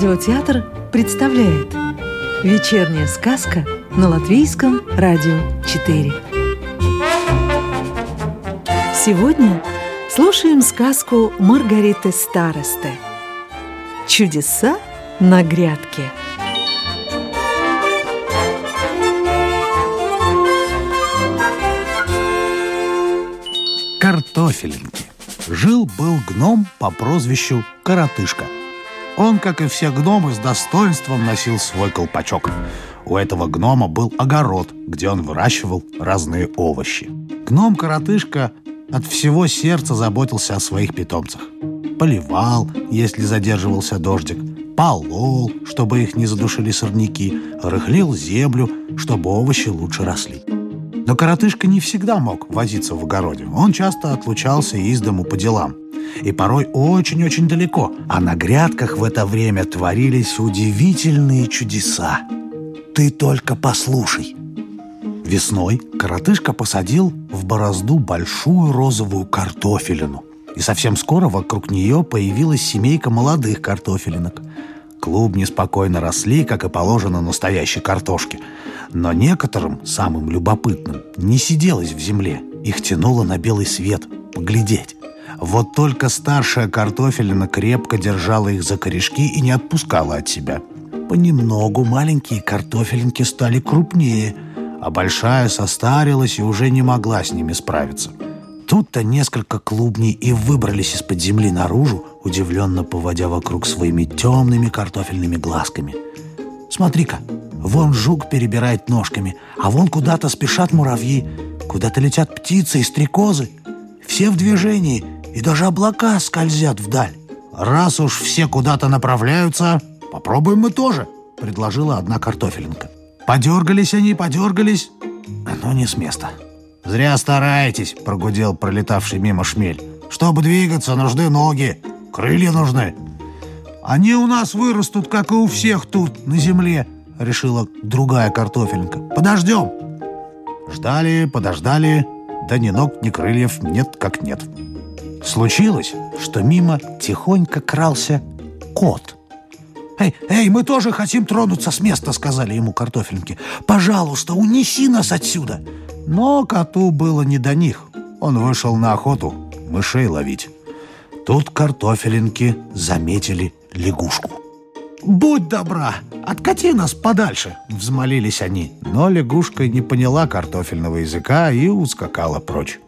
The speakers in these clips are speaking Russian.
Радиотеатр представляет Вечерняя сказка на Латвийском радио 4 Сегодня слушаем сказку Маргариты Старосты Чудеса на грядке Картофелинки. Жил-был гном по прозвищу Коротышка – он, как и все гномы, с достоинством носил свой колпачок. У этого гнома был огород, где он выращивал разные овощи. Гном-коротышка от всего сердца заботился о своих питомцах. Поливал, если задерживался дождик, полол, чтобы их не задушили сорняки, рыхлил землю, чтобы овощи лучше росли. Но коротышка не всегда мог возиться в огороде. Он часто отлучался из дому по делам и порой очень-очень далеко, а на грядках в это время творились удивительные чудеса. Ты только послушай. Весной коротышка посадил в борозду большую розовую картофелину. И совсем скоро вокруг нее появилась семейка молодых картофелинок. Клубни спокойно росли, как и положено настоящей картошке. Но некоторым, самым любопытным, не сиделось в земле. Их тянуло на белый свет, поглядеть. Вот только старшая картофелина крепко держала их за корешки и не отпускала от себя. Понемногу маленькие картофелинки стали крупнее, а большая состарилась и уже не могла с ними справиться. Тут-то несколько клубней и выбрались из-под земли наружу, удивленно поводя вокруг своими темными картофельными глазками. «Смотри-ка, вон жук перебирает ножками, а вон куда-то спешат муравьи, куда-то летят птицы и стрекозы. Все в движении, и даже облака скользят вдаль. Раз уж все куда-то направляются, попробуем мы тоже, предложила одна картофелинка. Подергались они, подергались, но не с места. «Зря стараетесь», — прогудел пролетавший мимо шмель. «Чтобы двигаться, нужны ноги, крылья нужны». «Они у нас вырастут, как и у всех тут, на земле», — решила другая картофелинка. «Подождем». Ждали, подождали, да ни ног, ни крыльев нет как нет. Случилось, что мимо тихонько крался кот. «Эй, эй, мы тоже хотим тронуться с места», — сказали ему картофельники. «Пожалуйста, унеси нас отсюда». Но коту было не до них. Он вышел на охоту мышей ловить. Тут картофелинки заметили лягушку. «Будь добра, откати нас подальше!» — взмолились они. Но лягушка не поняла картофельного языка и ускакала прочь.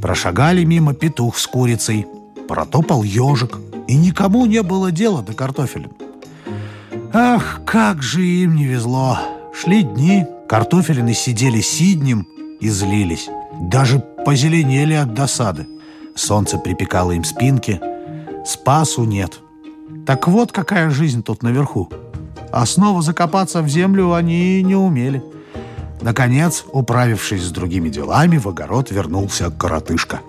Прошагали мимо петух с курицей, протопал ежик, и никому не было дела до картофеля. Ах, как же им не везло! Шли дни, картофелины сидели сиднем и злились. Даже позеленели от досады. Солнце припекало им спинки, спасу нет. Так вот какая жизнь тут наверху. А снова закопаться в землю они не умели. Наконец, управившись с другими делами, в огород вернулся коротышка.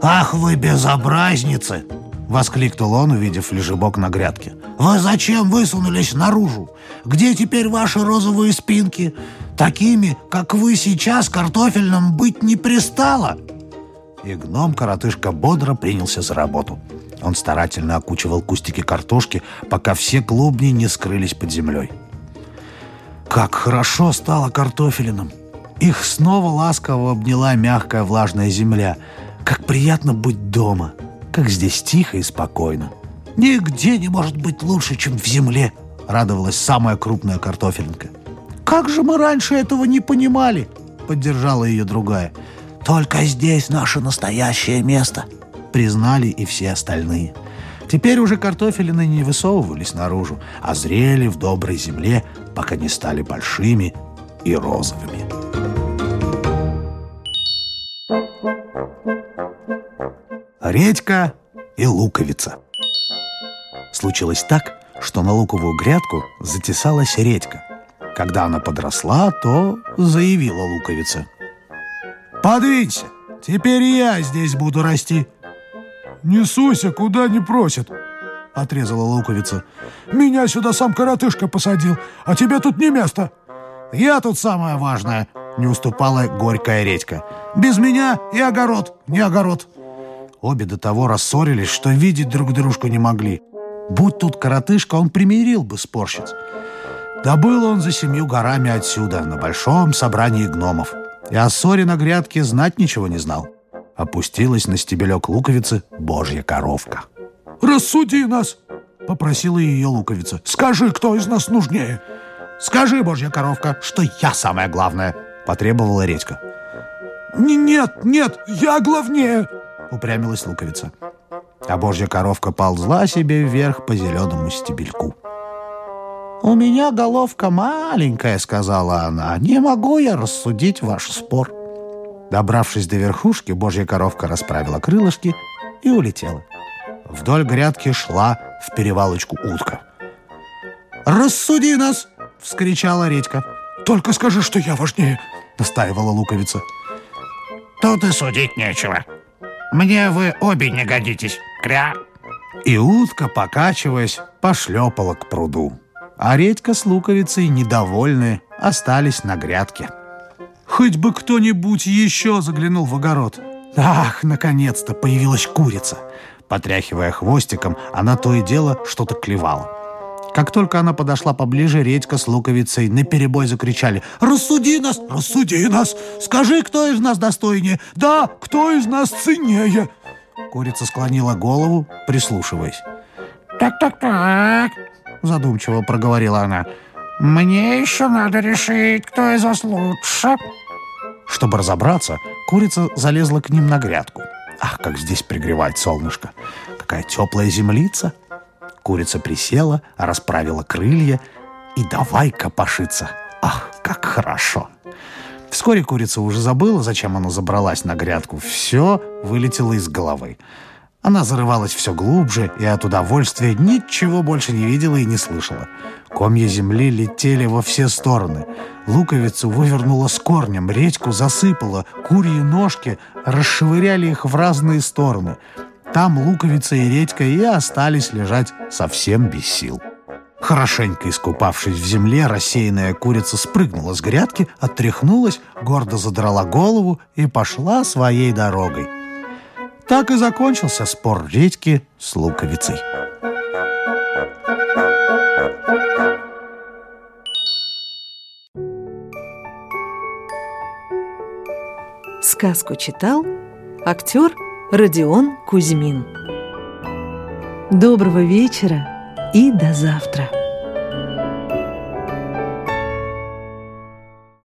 «Ах вы безобразницы!» — воскликнул он, увидев лежебок на грядке. «Вы зачем высунулись наружу? Где теперь ваши розовые спинки? Такими, как вы сейчас, картофельным быть не пристало!» И гном-коротышка бодро принялся за работу. Он старательно окучивал кустики картошки, пока все клубни не скрылись под землей. Как хорошо стало картофелином! Их снова ласково обняла мягкая влажная земля. Как приятно быть дома! Как здесь тихо и спокойно! Нигде не может быть лучше, чем в земле! Радовалась самая крупная картофелинка. «Как же мы раньше этого не понимали?» Поддержала ее другая. «Только здесь наше настоящее место!» Признали и все остальные – Теперь уже картофелины не высовывались наружу, а зрели в доброй земле, пока не стали большими и розовыми. Редька и луковица. Случилось так, что на луковую грядку затесалась редька. Когда она подросла, то заявила луковица. «Подвинься, теперь я здесь буду расти». «Не суйся, куда не просят!» — отрезала луковица. «Меня сюда сам коротышка посадил, а тебе тут не место!» «Я тут самое важное!» — не уступала горькая редька. «Без меня и огород, не огород!» Обе до того рассорились, что видеть друг дружку не могли. Будь тут коротышка, он примирил бы спорщиц. Да был он за семью горами отсюда, на большом собрании гномов. И о ссоре на грядке знать ничего не знал. Опустилась на стебелек луковицы божья коровка. «Рассуди нас!» — попросила ее луковица. «Скажи, кто из нас нужнее!» «Скажи, божья коровка, что я самое главное!» — потребовала редька. «Нет, нет, я главнее!» — упрямилась луковица. А божья коровка ползла себе вверх по зеленому стебельку. «У меня головка маленькая», — сказала она. «Не могу я рассудить ваш спор». Добравшись до верхушки, божья коровка расправила крылышки и улетела. Вдоль грядки шла в перевалочку утка. «Рассуди нас!» — вскричала редька. «Только скажи, что я важнее!» — настаивала луковица. «Тут и судить нечего. Мне вы обе не годитесь. Кря!» И утка, покачиваясь, пошлепала к пруду а редька с луковицей, недовольные, остались на грядке. «Хоть бы кто-нибудь еще заглянул в огород!» «Ах, наконец-то появилась курица!» Потряхивая хвостиком, она то и дело что-то клевала. Как только она подошла поближе, редька с луковицей наперебой закричали «Рассуди нас! Рассуди нас! Скажи, кто из нас достойнее! Да, кто из нас ценнее!» Курица склонила голову, прислушиваясь. «Так-так-так, задумчиво проговорила она. «Мне еще надо решить, кто из вас лучше». Чтобы разобраться, курица залезла к ним на грядку. Ах, как здесь пригревает солнышко! Какая теплая землица! Курица присела, расправила крылья и давай копошиться. Ах, как хорошо! Вскоре курица уже забыла, зачем она забралась на грядку. Все вылетело из головы. Она зарывалась все глубже и от удовольствия ничего больше не видела и не слышала. Комья земли летели во все стороны. Луковицу вывернула с корнем, редьку засыпала, курьи ножки расшвыряли их в разные стороны. Там луковица и редька и остались лежать совсем без сил. Хорошенько искупавшись в земле, рассеянная курица спрыгнула с грядки, отряхнулась, гордо задрала голову и пошла своей дорогой. Так и закончился спор редьки с луковицей. Сказку читал актер Родион Кузьмин. Доброго вечера и до завтра!